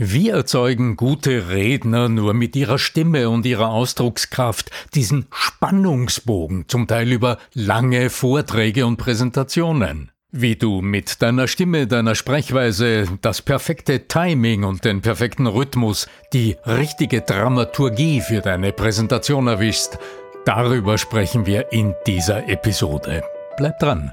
Wie erzeugen gute Redner nur mit ihrer Stimme und ihrer Ausdruckskraft diesen Spannungsbogen, zum Teil über lange Vorträge und Präsentationen? Wie du mit deiner Stimme, deiner Sprechweise, das perfekte Timing und den perfekten Rhythmus, die richtige Dramaturgie für deine Präsentation erwischst, darüber sprechen wir in dieser Episode. Bleib dran.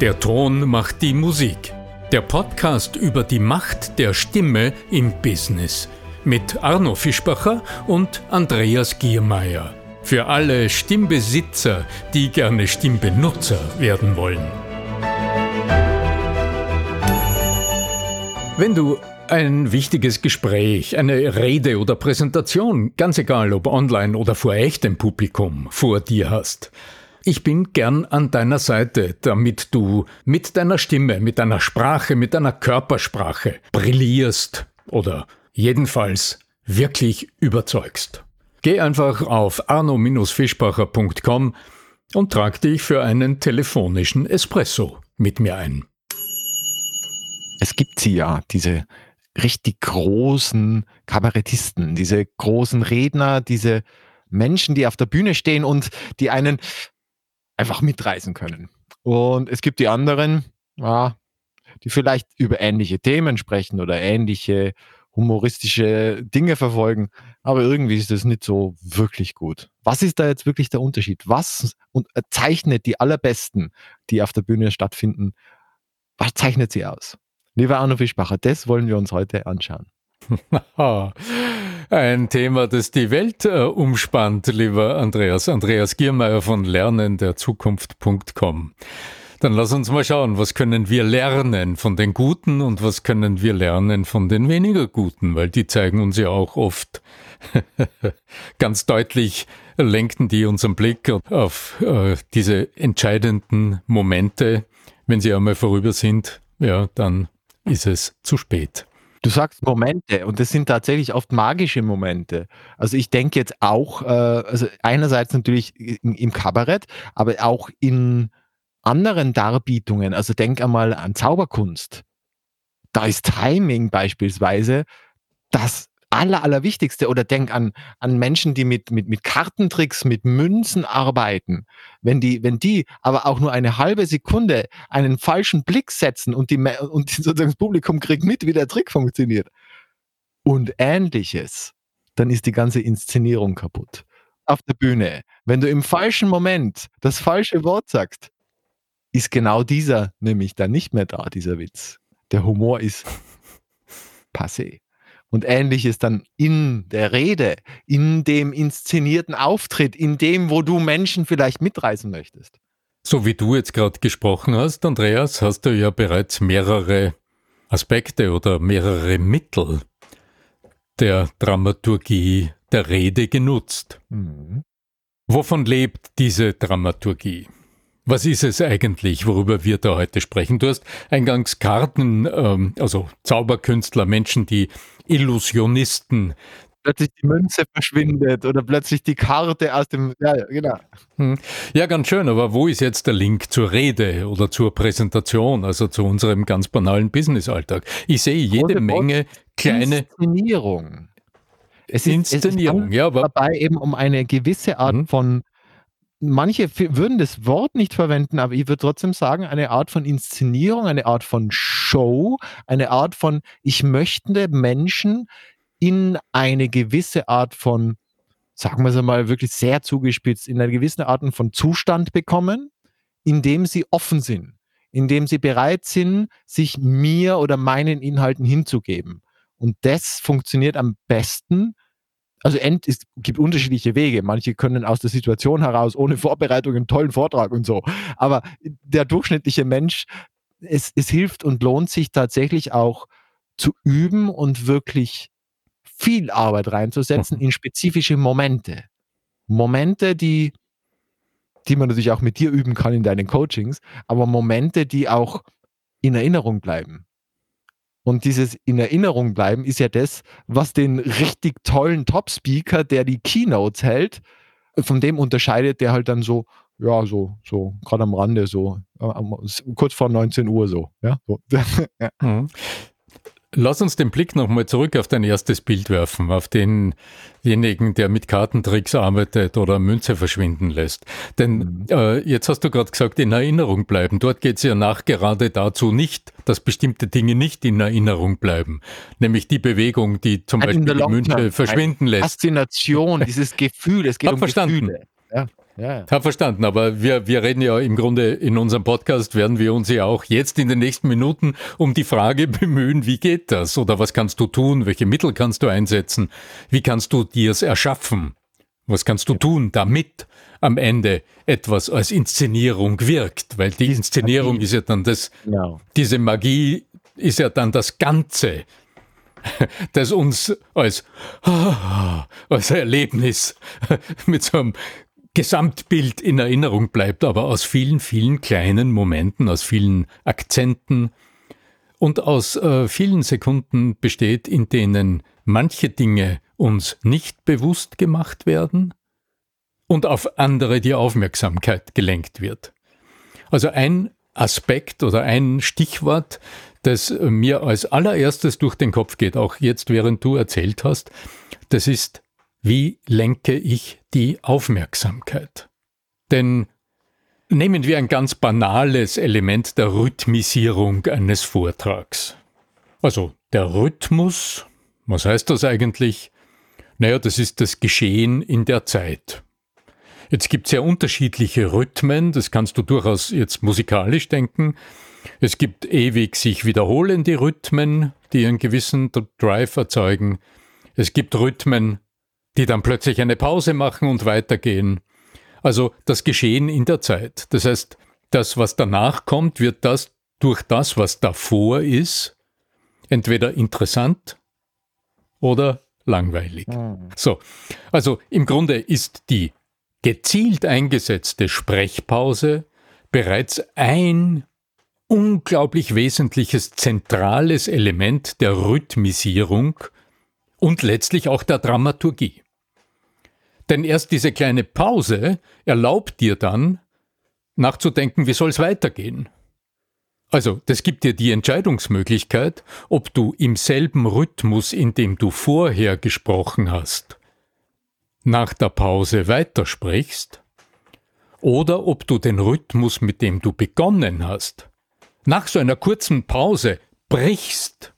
Der Ton macht die Musik. Der Podcast über die Macht der Stimme im Business mit Arno Fischbacher und Andreas Giermeier. Für alle Stimmbesitzer, die gerne Stimmbenutzer werden wollen. Wenn du ein wichtiges Gespräch, eine Rede oder Präsentation, ganz egal ob online oder vor echtem Publikum, vor dir hast, ich bin gern an deiner Seite, damit du mit deiner Stimme, mit deiner Sprache, mit deiner Körpersprache brillierst oder jedenfalls wirklich überzeugst. Geh einfach auf arno-fischbacher.com und trag dich für einen telefonischen Espresso mit mir ein. Es gibt sie ja, diese richtig großen Kabarettisten, diese großen Redner, diese Menschen, die auf der Bühne stehen und die einen einfach mitreisen können. Und es gibt die anderen, ja, die vielleicht über ähnliche Themen sprechen oder ähnliche humoristische Dinge verfolgen, aber irgendwie ist das nicht so wirklich gut. Was ist da jetzt wirklich der Unterschied? Was zeichnet die allerbesten, die auf der Bühne stattfinden, was zeichnet sie aus? Lieber Arno Fischbacher, das wollen wir uns heute anschauen. Ein Thema, das die Welt äh, umspannt, lieber Andreas. Andreas Giermeier von lernenderzukunft.com. Dann lass uns mal schauen, was können wir lernen von den Guten und was können wir lernen von den weniger Guten, weil die zeigen uns ja auch oft ganz deutlich, lenken die unseren Blick auf äh, diese entscheidenden Momente. Wenn sie einmal vorüber sind, ja, dann ist es zu spät. Du sagst Momente und das sind tatsächlich oft magische Momente. Also ich denke jetzt auch, äh, also einerseits natürlich im Kabarett, aber auch in anderen Darbietungen. Also denk einmal an Zauberkunst. Da ist Timing beispielsweise das aller, allerwichtigste. Oder denk an, an Menschen, die mit, mit, mit Kartentricks, mit Münzen arbeiten. Wenn die, wenn die aber auch nur eine halbe Sekunde einen falschen Blick setzen und, die, und sozusagen das Publikum kriegt mit, wie der Trick funktioniert und ähnliches, dann ist die ganze Inszenierung kaputt. Auf der Bühne, wenn du im falschen Moment das falsche Wort sagst, ist genau dieser nämlich dann nicht mehr da, dieser Witz. Der Humor ist passé und ähnliches dann in der Rede, in dem inszenierten Auftritt, in dem, wo du Menschen vielleicht mitreisen möchtest. So wie du jetzt gerade gesprochen hast, Andreas, hast du ja bereits mehrere Aspekte oder mehrere Mittel der Dramaturgie der Rede genutzt. Mhm. Wovon lebt diese Dramaturgie? Was ist es eigentlich, worüber wir da heute sprechen? Du hast eingangs Karten, ähm, also Zauberkünstler, Menschen, die Illusionisten. Plötzlich die Münze verschwindet oder plötzlich die Karte aus dem. Ja, genau. Hm. Ja, ganz schön, aber wo ist jetzt der Link zur Rede oder zur Präsentation, also zu unserem ganz banalen Businessalltag? Ich sehe jede Menge kleine. Inszenierung. Es ist, Inszenierung, es ist ja, aber dabei eben um eine gewisse Art hm. von manche würden das Wort nicht verwenden, aber ich würde trotzdem sagen, eine Art von Inszenierung, eine Art von Show, eine Art von, ich möchte Menschen in eine gewisse Art von, sagen wir es einmal wirklich sehr zugespitzt, in eine gewisse Art von Zustand bekommen, in dem sie offen sind, in dem sie bereit sind, sich mir oder meinen Inhalten hinzugeben. Und das funktioniert am besten, also End, es gibt unterschiedliche Wege. Manche können aus der Situation heraus ohne Vorbereitung einen tollen Vortrag und so. Aber der durchschnittliche Mensch, es, es hilft und lohnt sich tatsächlich auch zu üben und wirklich viel Arbeit reinzusetzen mhm. in spezifische Momente. Momente, die, die man natürlich auch mit dir üben kann in deinen Coachings, aber Momente, die auch in Erinnerung bleiben. Und dieses in Erinnerung bleiben ist ja das, was den richtig tollen Top-Speaker, der die Keynotes hält, von dem unterscheidet, der halt dann so, ja, so, so, gerade am Rande, so, kurz vor 19 Uhr so, ja. So. ja. Mhm. Lass uns den Blick nochmal zurück auf dein erstes Bild werfen, auf denjenigen, der mit Kartentricks arbeitet oder Münze verschwinden lässt. Denn mhm. äh, jetzt hast du gerade gesagt, in Erinnerung bleiben. Dort geht es ja nachgerade dazu nicht, dass bestimmte Dinge nicht in Erinnerung bleiben. Nämlich die Bewegung, die zum Beispiel die Münze verschwinden lässt. Faszination, dieses Gefühl, es geht Hab um verstanden. Gefühle. Ja. Ja, ja. Hab verstanden, aber wir, wir reden ja im Grunde in unserem Podcast, werden wir uns ja auch jetzt in den nächsten Minuten um die Frage bemühen, wie geht das? Oder was kannst du tun? Welche Mittel kannst du einsetzen? Wie kannst du dir es erschaffen? Was kannst du tun, damit am Ende etwas als Inszenierung wirkt? Weil die Inszenierung ist ja dann das, genau. diese Magie ist ja dann das Ganze, das uns als, als Erlebnis mit so einem Gesamtbild in Erinnerung bleibt, aber aus vielen, vielen kleinen Momenten, aus vielen Akzenten und aus äh, vielen Sekunden besteht, in denen manche Dinge uns nicht bewusst gemacht werden und auf andere die Aufmerksamkeit gelenkt wird. Also ein Aspekt oder ein Stichwort, das mir als allererstes durch den Kopf geht, auch jetzt während du erzählt hast, das ist wie lenke ich die Aufmerksamkeit? Denn nehmen wir ein ganz banales Element der Rhythmisierung eines Vortrags. Also der Rhythmus, was heißt das eigentlich? Naja, das ist das Geschehen in der Zeit. Jetzt gibt es ja unterschiedliche Rhythmen, das kannst du durchaus jetzt musikalisch denken. Es gibt ewig sich wiederholende Rhythmen, die einen gewissen Drive erzeugen. Es gibt Rhythmen, die dann plötzlich eine Pause machen und weitergehen. Also das Geschehen in der Zeit. Das heißt, das, was danach kommt, wird das durch das, was davor ist, entweder interessant oder langweilig. Mhm. So, also im Grunde ist die gezielt eingesetzte Sprechpause bereits ein unglaublich wesentliches zentrales Element der Rhythmisierung und letztlich auch der Dramaturgie. Denn erst diese kleine Pause erlaubt dir dann, nachzudenken, wie soll es weitergehen. Also, das gibt dir die Entscheidungsmöglichkeit, ob du im selben Rhythmus, in dem du vorher gesprochen hast, nach der Pause weitersprichst, oder ob du den Rhythmus, mit dem du begonnen hast, nach so einer kurzen Pause brichst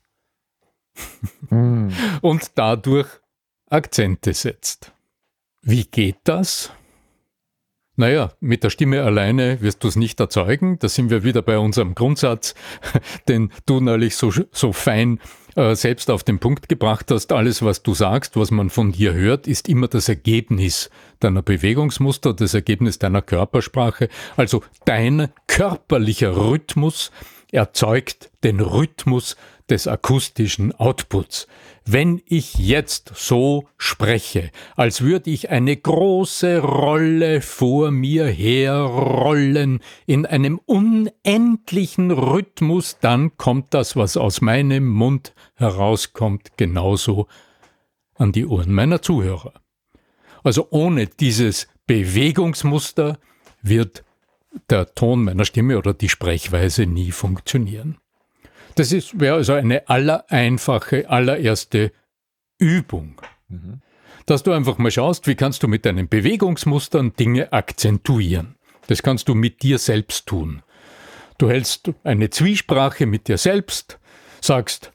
mm. und dadurch Akzente setzt. Wie geht das? Naja, mit der Stimme alleine wirst du es nicht erzeugen. Da sind wir wieder bei unserem Grundsatz, den du neulich so, so fein äh, selbst auf den Punkt gebracht hast. Alles, was du sagst, was man von dir hört, ist immer das Ergebnis deiner Bewegungsmuster, das Ergebnis deiner Körpersprache. Also dein körperlicher Rhythmus erzeugt den Rhythmus des akustischen Outputs. Wenn ich jetzt so spreche, als würde ich eine große Rolle vor mir herrollen in einem unendlichen Rhythmus, dann kommt das, was aus meinem Mund herauskommt, genauso an die Ohren meiner Zuhörer. Also ohne dieses Bewegungsmuster wird der Ton meiner Stimme oder die Sprechweise nie funktionieren. Das wäre also eine allereinfache, allererste Übung. Mhm. Dass du einfach mal schaust, wie kannst du mit deinen Bewegungsmustern Dinge akzentuieren. Das kannst du mit dir selbst tun. Du hältst eine Zwiesprache mit dir selbst, sagst,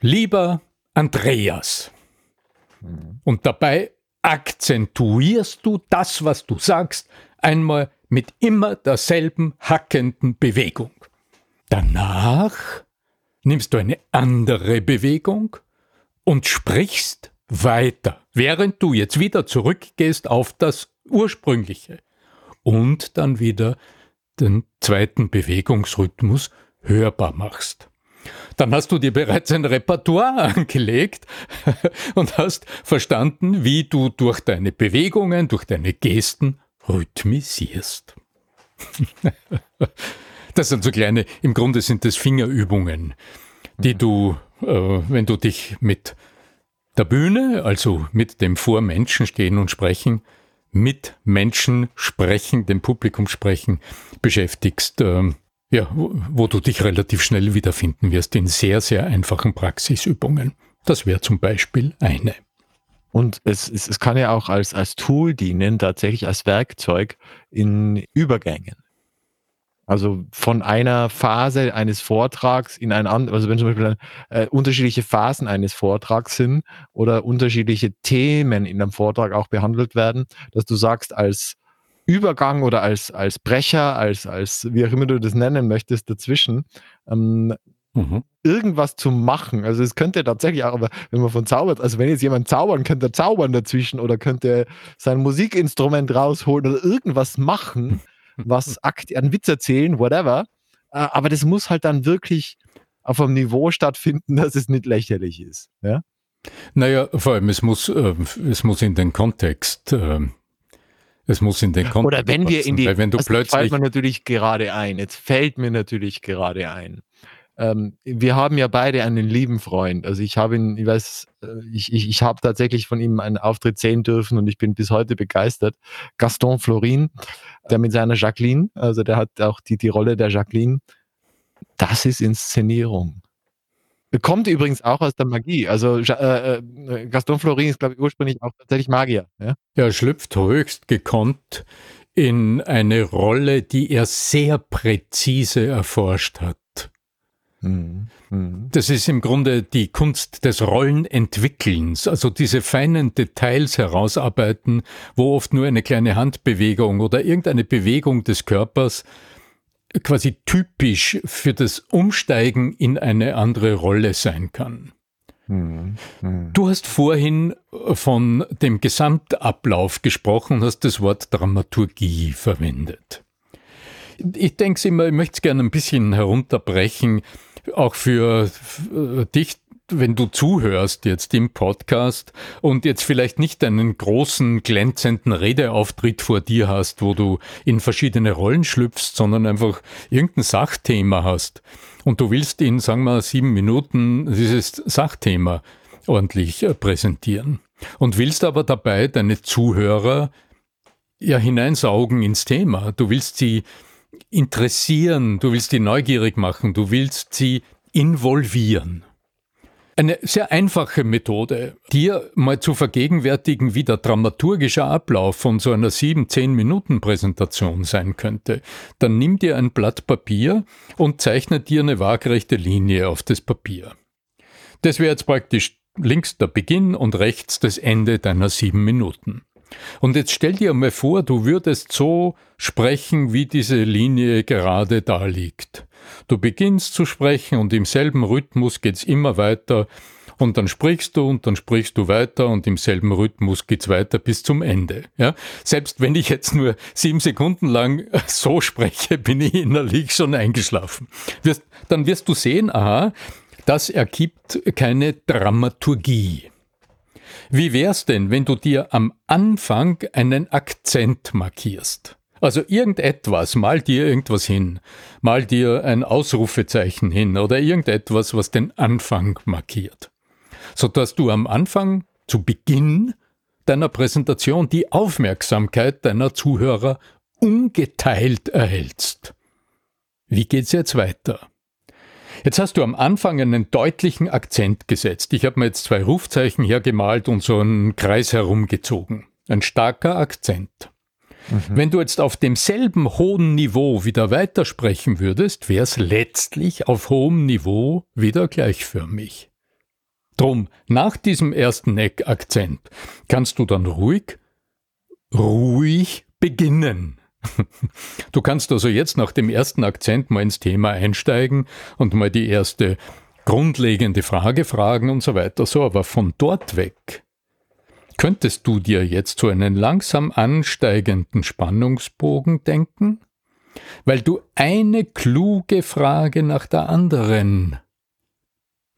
lieber Andreas. Mhm. Und dabei akzentuierst du das, was du sagst, einmal mit immer derselben hackenden Bewegung. Danach nimmst du eine andere Bewegung und sprichst weiter, während du jetzt wieder zurückgehst auf das ursprüngliche und dann wieder den zweiten Bewegungsrhythmus hörbar machst. Dann hast du dir bereits ein Repertoire angelegt und hast verstanden, wie du durch deine Bewegungen, durch deine Gesten rhythmisierst. Das sind so kleine, im Grunde sind das Fingerübungen, die mhm. du, äh, wenn du dich mit der Bühne, also mit dem vor Menschen stehen und sprechen, mit Menschen sprechen, dem Publikum sprechen, beschäftigst, äh, Ja, wo du dich relativ schnell wiederfinden wirst in sehr, sehr einfachen Praxisübungen. Das wäre zum Beispiel eine. Und es, es, es kann ja auch als, als Tool dienen, tatsächlich als Werkzeug in Übergängen. Also von einer Phase eines Vortrags in ein anderes, also wenn zum Beispiel äh, unterschiedliche Phasen eines Vortrags sind oder unterschiedliche Themen in einem Vortrag auch behandelt werden, dass du sagst, als Übergang oder als, als Brecher, als, als wie auch immer du das nennen möchtest, dazwischen, ähm, mhm. irgendwas zu machen. Also es könnte tatsächlich auch, aber wenn man von zaubert, also wenn jetzt jemand zaubern, könnte er zaubern dazwischen oder könnte sein Musikinstrument rausholen oder irgendwas machen, was Akt, einen Witz erzählen, whatever. Äh, aber das muss halt dann wirklich auf einem Niveau stattfinden, dass es nicht lächerlich ist. Ja? Naja, vor allem, es muss, äh, es muss in den Kontext. Äh, es muss in den Kontext. Oder wenn wir in die. Weil wenn du also plötzlich. fällt mir natürlich gerade ein. Jetzt fällt mir natürlich gerade ein. Ähm, wir haben ja beide einen lieben Freund. Also ich habe ihn, ich weiß, äh, ich, ich, ich habe tatsächlich von ihm einen Auftritt sehen dürfen und ich bin bis heute begeistert. Gaston Florin, der mit seiner Jacqueline, also der hat auch die, die Rolle der Jacqueline. Das ist Inszenierung. Kommt übrigens auch aus der Magie. Also äh, äh, Gaston Florin ist, glaube ich, ursprünglich auch tatsächlich Magier. Ja? Er schlüpft höchst gekonnt in eine Rolle, die er sehr präzise erforscht hat. Mhm. Mhm. Das ist im Grunde die Kunst des Rollenentwickelns, also diese feinen Details herausarbeiten, wo oft nur eine kleine Handbewegung oder irgendeine Bewegung des Körpers quasi typisch für das Umsteigen in eine andere Rolle sein kann. Mhm. Du hast vorhin von dem Gesamtablauf gesprochen und hast das Wort Dramaturgie verwendet. Ich denke immer, ich möchte es gerne ein bisschen herunterbrechen auch für äh, dich, wenn du zuhörst jetzt im Podcast und jetzt vielleicht nicht einen großen, glänzenden Redeauftritt vor dir hast, wo du in verschiedene Rollen schlüpfst, sondern einfach irgendein Sachthema hast und du willst in, sagen wir, sieben Minuten dieses Sachthema ordentlich äh, präsentieren und willst aber dabei deine Zuhörer ja hineinsaugen ins Thema. Du willst sie interessieren, du willst sie neugierig machen, du willst sie involvieren. Eine sehr einfache Methode, dir mal zu vergegenwärtigen, wie der dramaturgische Ablauf von so einer 7-10 Minuten Präsentation sein könnte. Dann nimm dir ein Blatt Papier und zeichne dir eine waagrechte Linie auf das Papier. Das wäre jetzt praktisch links der Beginn und rechts das Ende deiner sieben Minuten. Und jetzt stell dir mal vor, du würdest so sprechen, wie diese Linie gerade da liegt. Du beginnst zu sprechen und im selben Rhythmus geht's immer weiter und dann sprichst du und dann sprichst du weiter und im selben Rhythmus geht's weiter bis zum Ende. Ja? Selbst wenn ich jetzt nur sieben Sekunden lang so spreche, bin ich innerlich schon eingeschlafen. Dann wirst du sehen, aha, das ergibt keine Dramaturgie. Wie wär's denn, wenn du dir am Anfang einen Akzent markierst? Also irgendetwas, mal dir irgendwas hin, mal dir ein Ausrufezeichen hin oder irgendetwas, was den Anfang markiert. Sodass du am Anfang, zu Beginn deiner Präsentation, die Aufmerksamkeit deiner Zuhörer ungeteilt erhältst. Wie geht's jetzt weiter? Jetzt hast du am Anfang einen deutlichen Akzent gesetzt. Ich habe mir jetzt zwei Rufzeichen hergemalt und so einen Kreis herumgezogen. Ein starker Akzent. Mhm. Wenn du jetzt auf demselben hohen Niveau wieder weitersprechen würdest, wäre es letztlich auf hohem Niveau wieder gleichförmig. Drum, nach diesem ersten Eckakzent kannst du dann ruhig, ruhig beginnen. Du kannst also jetzt nach dem ersten Akzent mal ins Thema einsteigen und mal die erste grundlegende Frage fragen und so weiter. So, aber von dort weg könntest du dir jetzt so einen langsam ansteigenden Spannungsbogen denken? Weil du eine kluge Frage nach der anderen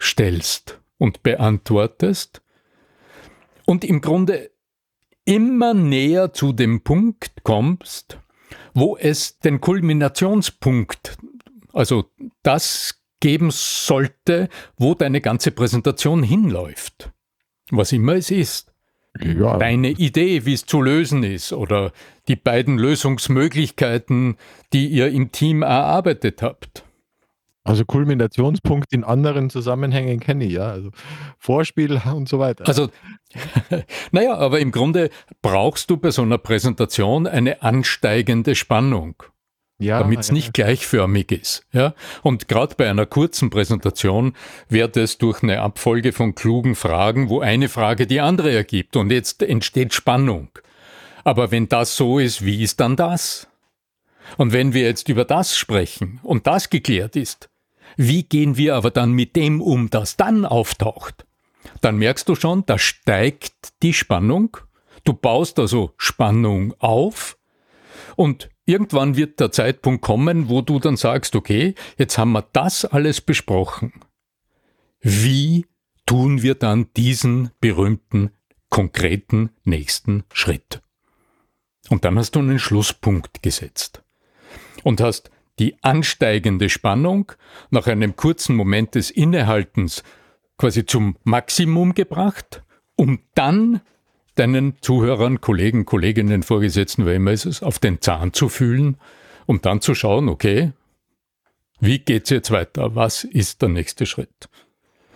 stellst und beantwortest und im Grunde immer näher zu dem Punkt kommst, wo es den Kulminationspunkt, also das geben sollte, wo deine ganze Präsentation hinläuft. Was immer es ist. ja. deine Idee, wie es zu lösen ist oder die beiden Lösungsmöglichkeiten, die ihr im Team erarbeitet habt. Also Kulminationspunkt in anderen Zusammenhängen kenne ich, ja. Also Vorspiel und so weiter. Also, naja, aber im Grunde brauchst du bei so einer Präsentation eine ansteigende Spannung ja, damit es nicht gleichförmig ist. Ja? Und gerade bei einer kurzen Präsentation wird es durch eine Abfolge von klugen Fragen, wo eine Frage die andere ergibt und jetzt entsteht Spannung. Aber wenn das so ist, wie ist dann das? Und wenn wir jetzt über das sprechen und das geklärt ist, wie gehen wir aber dann mit dem um, das dann auftaucht? Dann merkst du schon, da steigt die Spannung. Du baust also Spannung auf und irgendwann wird der Zeitpunkt kommen, wo du dann sagst, okay, jetzt haben wir das alles besprochen. Wie tun wir dann diesen berühmten, konkreten nächsten Schritt? Und dann hast du einen Schlusspunkt gesetzt und hast die ansteigende Spannung nach einem kurzen Moment des Innehaltens quasi zum Maximum gebracht, um dann deinen Zuhörern, Kollegen, Kolleginnen, Vorgesetzten, wer immer ist es, auf den Zahn zu fühlen, um dann zu schauen, okay, wie geht's jetzt weiter? Was ist der nächste Schritt?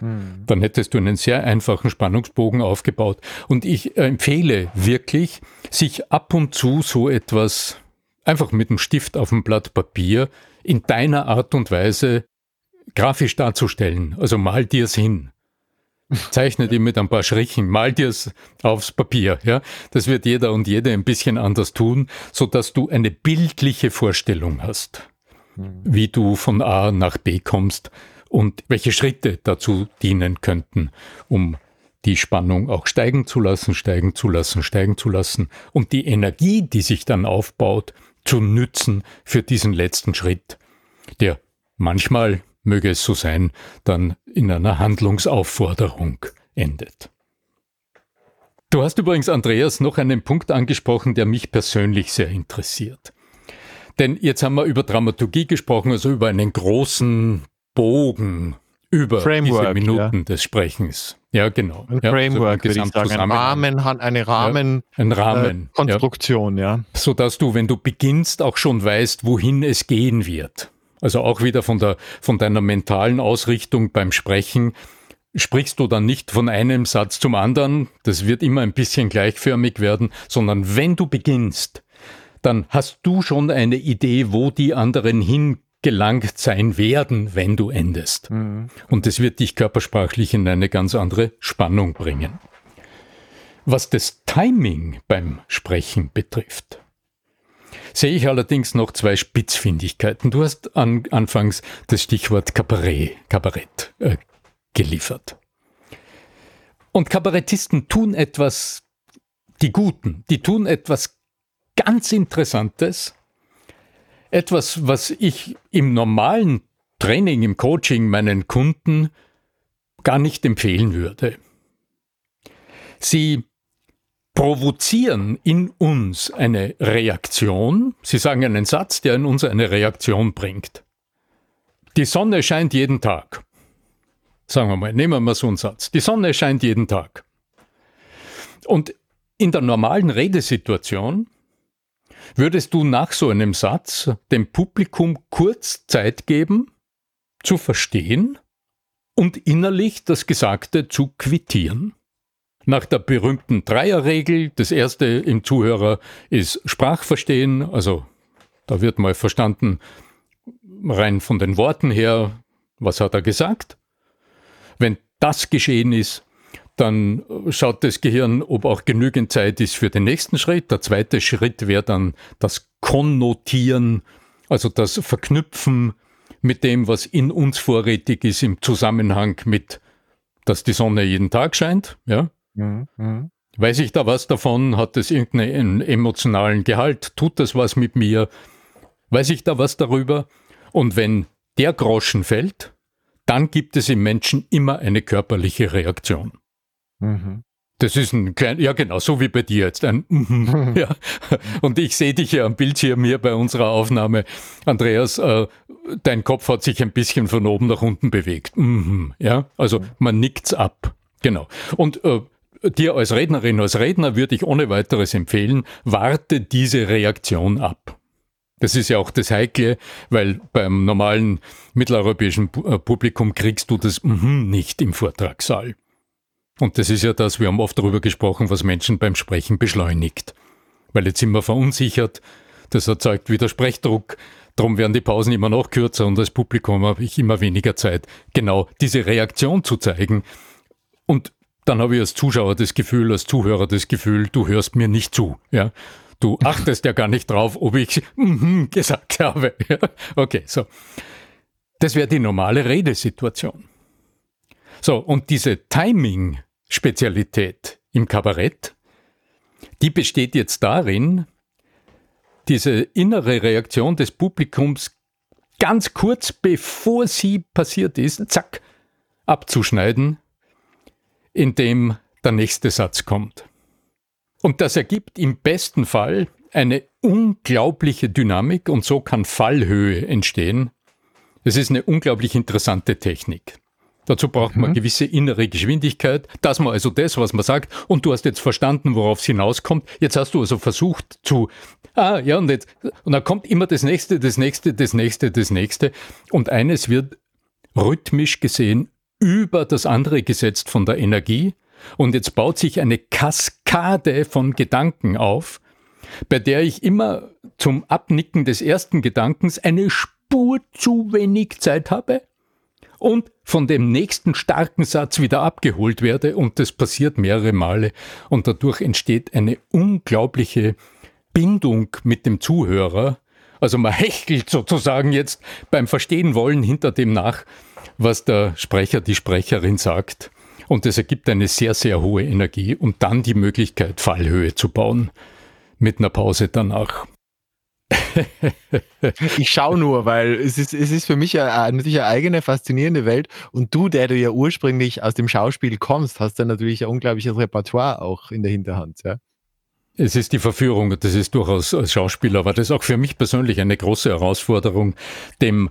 Hm. Dann hättest du einen sehr einfachen Spannungsbogen aufgebaut. Und ich empfehle wirklich, sich ab und zu so etwas einfach mit einem Stift auf dem Blatt Papier in deiner Art und Weise grafisch darzustellen. Also mal dir es hin. Zeichne die mit ein paar Strichen, mal dir es aufs Papier. Ja? Das wird jeder und jede ein bisschen anders tun, sodass du eine bildliche Vorstellung hast, mhm. wie du von A nach B kommst und welche Schritte dazu dienen könnten, um die Spannung auch steigen zu lassen, steigen zu lassen, steigen zu lassen und die Energie, die sich dann aufbaut, zu nützen für diesen letzten Schritt, der manchmal möge es so sein, dann in einer Handlungsaufforderung endet. Du hast übrigens, Andreas, noch einen Punkt angesprochen, der mich persönlich sehr interessiert. Denn jetzt haben wir über Dramaturgie gesprochen, also über einen großen Bogen über Framework, diese Minuten ja. des Sprechens. Ja, genau. Ein ja, Framework, also würde ich sagen. Ein Rahmen, eine Rahmen, ja, ein Rahmen äh, Konstruktion, ja. ja. Sodass du, wenn du beginnst, auch schon weißt, wohin es gehen wird. Also auch wieder von, der, von deiner mentalen Ausrichtung beim Sprechen sprichst du dann nicht von einem Satz zum anderen, das wird immer ein bisschen gleichförmig werden, sondern wenn du beginnst, dann hast du schon eine Idee, wo die anderen hingelangt sein werden, wenn du endest. Mhm. Und das wird dich körpersprachlich in eine ganz andere Spannung bringen. Was das Timing beim Sprechen betrifft, sehe ich allerdings noch zwei Spitzfindigkeiten. Du hast an, anfangs das Stichwort Kabarett, Kabarett äh, geliefert. Und Kabarettisten tun etwas, die Guten, die tun etwas ganz Interessantes, etwas, was ich im normalen Training, im Coaching meinen Kunden gar nicht empfehlen würde. Sie provozieren in uns eine Reaktion. Sie sagen einen Satz, der in uns eine Reaktion bringt. Die Sonne scheint jeden Tag. Sagen wir mal, nehmen wir mal so einen Satz. Die Sonne scheint jeden Tag. Und in der normalen Redesituation würdest du nach so einem Satz dem Publikum kurz Zeit geben, zu verstehen und innerlich das Gesagte zu quittieren nach der berühmten Dreierregel. Das erste im Zuhörer ist Sprachverstehen, also da wird mal verstanden, rein von den Worten her, was hat er gesagt. Wenn das geschehen ist, dann schaut das Gehirn, ob auch genügend Zeit ist für den nächsten Schritt. Der zweite Schritt wäre dann das Konnotieren, also das Verknüpfen mit dem, was in uns vorrätig ist im Zusammenhang mit, dass die Sonne jeden Tag scheint. Ja? Mhm, mhm. Weiß ich da was davon? Hat es irgendeinen emotionalen Gehalt? Tut das was mit mir? Weiß ich da was darüber? Und wenn der Groschen fällt, dann gibt es im Menschen immer eine körperliche Reaktion. Mhm. Das ist ein kleiner, ja genau, so wie bei dir jetzt. Ein, mhm, ja. Und ich sehe dich ja am Bildschirm hier bei unserer Aufnahme. Andreas, äh, dein Kopf hat sich ein bisschen von oben nach unten bewegt. Mhm, ja, also man nickt's ab. Genau. Und äh, dir als Rednerin, als Redner würde ich ohne weiteres empfehlen, warte diese Reaktion ab. Das ist ja auch das Heikle, weil beim normalen mitteleuropäischen äh, Publikum kriegst du das nicht im Vortragssaal. Und das ist ja das, wir haben oft darüber gesprochen, was Menschen beim Sprechen beschleunigt. Weil jetzt sind wir verunsichert, das erzeugt Widersprechdruck, darum werden die Pausen immer noch kürzer und als Publikum habe ich immer weniger Zeit, genau diese Reaktion zu zeigen. Und dann habe ich als Zuschauer das Gefühl, als Zuhörer das Gefühl, du hörst mir nicht zu. Ja? Du achtest ja gar nicht drauf, ob ich mm gesagt habe. okay, so. Das wäre die normale Redesituation. So, und diese Timing-Spezialität im Kabarett, die besteht jetzt darin, diese innere Reaktion des Publikums ganz kurz bevor sie passiert ist, zack, abzuschneiden, indem der nächste Satz kommt. Und das ergibt im besten Fall eine unglaubliche Dynamik und so kann Fallhöhe entstehen. Es ist eine unglaublich interessante Technik. Dazu braucht man mhm. gewisse innere Geschwindigkeit, dass man also das, was man sagt, und du hast jetzt verstanden, worauf es hinauskommt. Jetzt hast du also versucht zu, ah, ja, und jetzt, und dann kommt immer das nächste, das nächste, das nächste, das nächste. Und eines wird rhythmisch gesehen über das andere gesetzt von der Energie. Und jetzt baut sich eine Kaskade von Gedanken auf, bei der ich immer zum Abnicken des ersten Gedankens eine Spur zu wenig Zeit habe und von dem nächsten starken Satz wieder abgeholt werde und das passiert mehrere Male und dadurch entsteht eine unglaubliche Bindung mit dem Zuhörer. Also man hechelt sozusagen jetzt beim Verstehen wollen hinter dem nach, was der Sprecher, die Sprecherin sagt. Und das ergibt eine sehr, sehr hohe Energie und dann die Möglichkeit, Fallhöhe zu bauen mit einer Pause danach. ich schaue nur, weil es ist, es ist für mich eine, natürlich eine eigene faszinierende Welt. Und du, der du ja ursprünglich aus dem Schauspiel kommst, hast dann natürlich ein unglaubliches Repertoire auch in der Hinterhand. Ja? Es ist die Verführung, das ist durchaus als Schauspieler, aber das ist auch für mich persönlich eine große Herausforderung, dem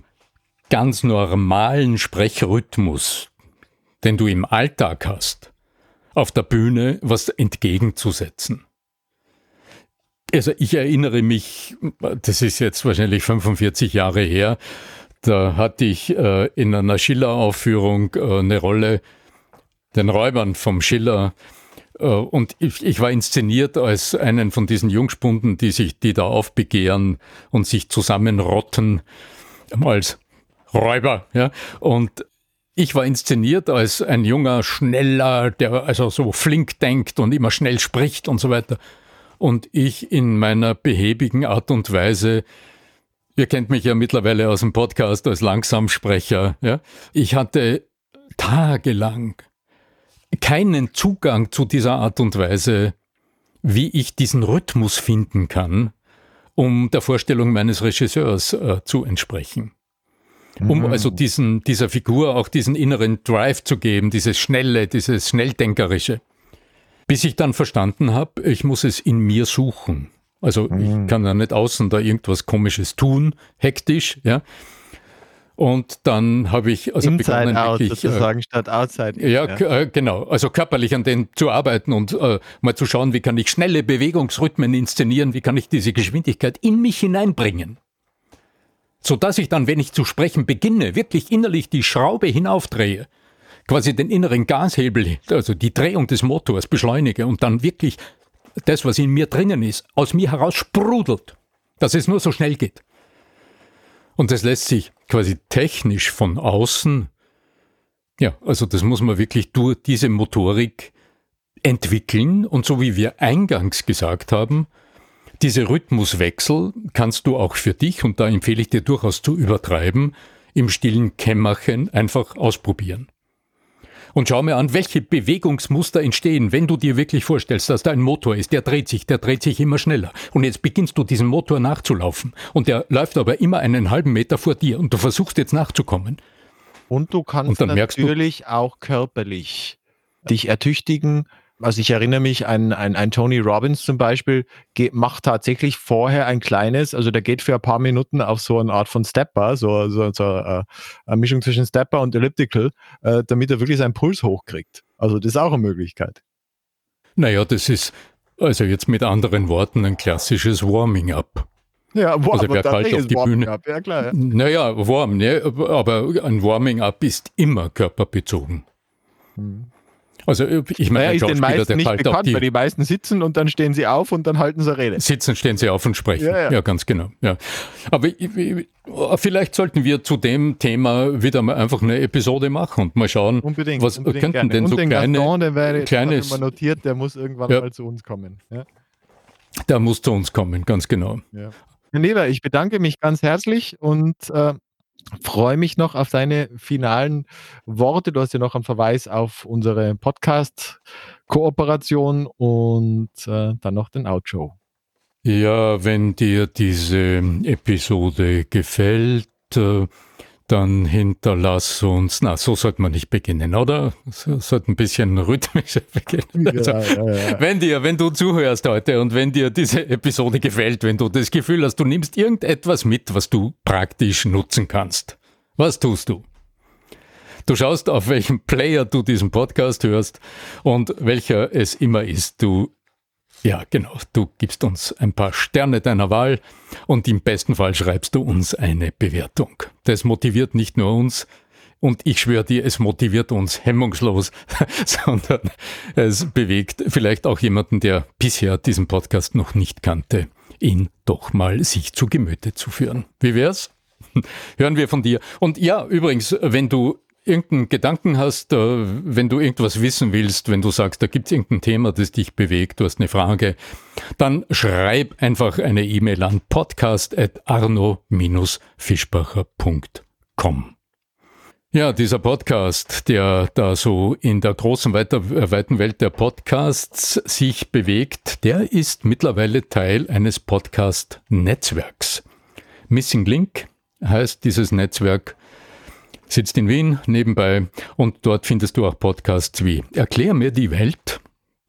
ganz normalen Sprechrhythmus, den du im Alltag hast, auf der Bühne was entgegenzusetzen. Also ich erinnere mich, das ist jetzt wahrscheinlich 45 Jahre her, da hatte ich äh, in einer Schiller-Aufführung äh, eine Rolle, den Räubern vom Schiller. Äh, und ich, ich, war inszeniert als einen von diesen Jungspunden, die sich, die da aufbegehren und sich zusammenrotten als Räuber. Ja? Und ich war inszeniert als ein junger, schneller, der also so flink denkt und immer schnell spricht und so weiter und ich in meiner behäbigen Art und Weise Ihr kennt mich ja mittlerweile aus dem Podcast als Langsamsprecher. Ja? Ich hatte tagelang keinen Zugang zu dieser Art und Weise, wie ich diesen Rhythmus finden kann, um der Vorstellung meines Regisseurs äh, zu entsprechen. Um mhm. also diesen, dieser Figur auch diesen inneren Drive zu geben, dieses Schnelle, dieses Schnelldenkerische. Bis ich dann verstanden habe, ich muss es in mir suchen. Also mhm. ich kann ja nicht außen da irgendwas Komisches tun, hektisch, ja. Und dann habe ich also Inside begonnen, out, wirklich, sozusagen äh, statt outside. Ja, ja, äh, genau. Also körperlich an denen zu arbeiten und äh, mal zu schauen, wie kann ich schnelle Bewegungsrhythmen inszenieren, wie kann ich diese Geschwindigkeit in mich hineinbringen. Sodass ich dann, wenn ich zu sprechen beginne, wirklich innerlich die Schraube hinaufdrehe quasi den inneren Gashebel, also die Drehung des Motors beschleunige und dann wirklich das, was in mir drinnen ist, aus mir heraus sprudelt, dass es nur so schnell geht. Und das lässt sich quasi technisch von außen, ja, also das muss man wirklich durch diese Motorik entwickeln und so wie wir eingangs gesagt haben, diese Rhythmuswechsel kannst du auch für dich, und da empfehle ich dir durchaus zu übertreiben, im stillen Kämmerchen einfach ausprobieren. Und schau mir an, welche Bewegungsmuster entstehen, wenn du dir wirklich vorstellst, dass da ein Motor ist, der dreht sich, der dreht sich immer schneller. Und jetzt beginnst du diesem Motor nachzulaufen. Und der läuft aber immer einen halben Meter vor dir und du versuchst jetzt nachzukommen. Und du kannst und natürlich auch körperlich dich ertüchtigen, also ich erinnere mich an, an, an Tony Robbins zum Beispiel, geht, macht tatsächlich vorher ein kleines, also der geht für ein paar Minuten auf so eine Art von Stepper, so, so, so uh, eine Mischung zwischen Stepper und Elliptical, uh, damit er wirklich seinen Puls hochkriegt. Also das ist auch eine Möglichkeit. Naja, das ist also jetzt mit anderen Worten ein klassisches Warming-up. Ja, warm, also wer kalt auf die Bühne. Up. Ja, klar, ja. Naja, warm, ne? aber ein Warming-up ist immer körperbezogen. Hm. Also ich meine, naja, ist den meisten nicht bekannt, die, weil die meisten sitzen und dann stehen sie auf und dann halten sie Rede. Sitzen, stehen sie auf und sprechen. Ja, ja. ja ganz genau. Ja. Aber vielleicht sollten wir zu dem Thema wieder mal einfach eine Episode machen und mal schauen, unbedingt, was unbedingt könnten gerne. denn und so den kleine, Gaston, der wäre kleines, immer notiert, der muss irgendwann ja. mal zu uns kommen. Ja. Der muss zu uns kommen, ganz genau. Ja. Herr Neber, ich bedanke mich ganz herzlich und äh, freue mich noch auf deine finalen Worte. Du hast ja noch einen Verweis auf unsere Podcast-Kooperation und äh, dann noch den Outro. Ja, wenn dir diese Episode gefällt, äh, dann hinterlass uns, na, so sollte man nicht beginnen, oder? So sollte ein bisschen rhythmischer beginnen. Also, ja, ja, ja. Wenn dir, wenn du zuhörst heute und wenn dir diese Episode gefällt, wenn du das Gefühl hast, du nimmst irgendetwas mit, was du praktisch nutzen kannst, was tust du? Du schaust, auf welchem Player du diesen Podcast hörst und welcher es immer ist. Du ja, genau. Du gibst uns ein paar Sterne deiner Wahl und im besten Fall schreibst du uns eine Bewertung. Das motiviert nicht nur uns, und ich schwöre dir, es motiviert uns hemmungslos, sondern es bewegt vielleicht auch jemanden, der bisher diesen Podcast noch nicht kannte, ihn doch mal sich zu Gemüte zu führen. Wie wär's? Hören wir von dir. Und ja, übrigens, wenn du irgendeinen Gedanken hast, äh, wenn du irgendwas wissen willst, wenn du sagst, da gibt es irgendein Thema, das dich bewegt, du hast eine Frage, dann schreib einfach eine E-Mail an podcast.arno-fischbacher.com. Ja, dieser Podcast, der da so in der großen, äh, weiten Welt der Podcasts sich bewegt, der ist mittlerweile Teil eines Podcast-Netzwerks. Missing Link heißt dieses Netzwerk sitzt in Wien nebenbei und dort findest du auch Podcasts wie Erklär mir die Welt,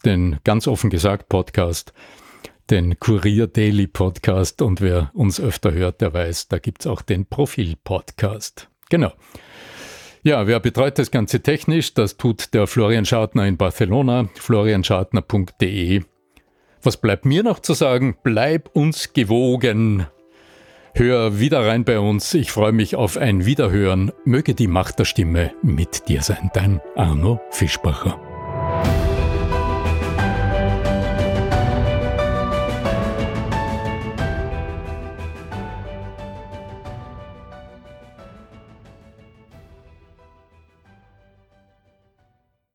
den ganz offen gesagt Podcast, den Kurier Daily Podcast und wer uns öfter hört, der weiß, da gibt es auch den Profil Podcast. Genau. Ja, wer betreut das Ganze technisch? Das tut der Florian Schartner in Barcelona, florianschartner.de. Was bleibt mir noch zu sagen? Bleib uns gewogen. Hör wieder rein bei uns. Ich freue mich auf ein Wiederhören. Möge die Macht der Stimme mit dir sein. Dein Arno Fischbacher.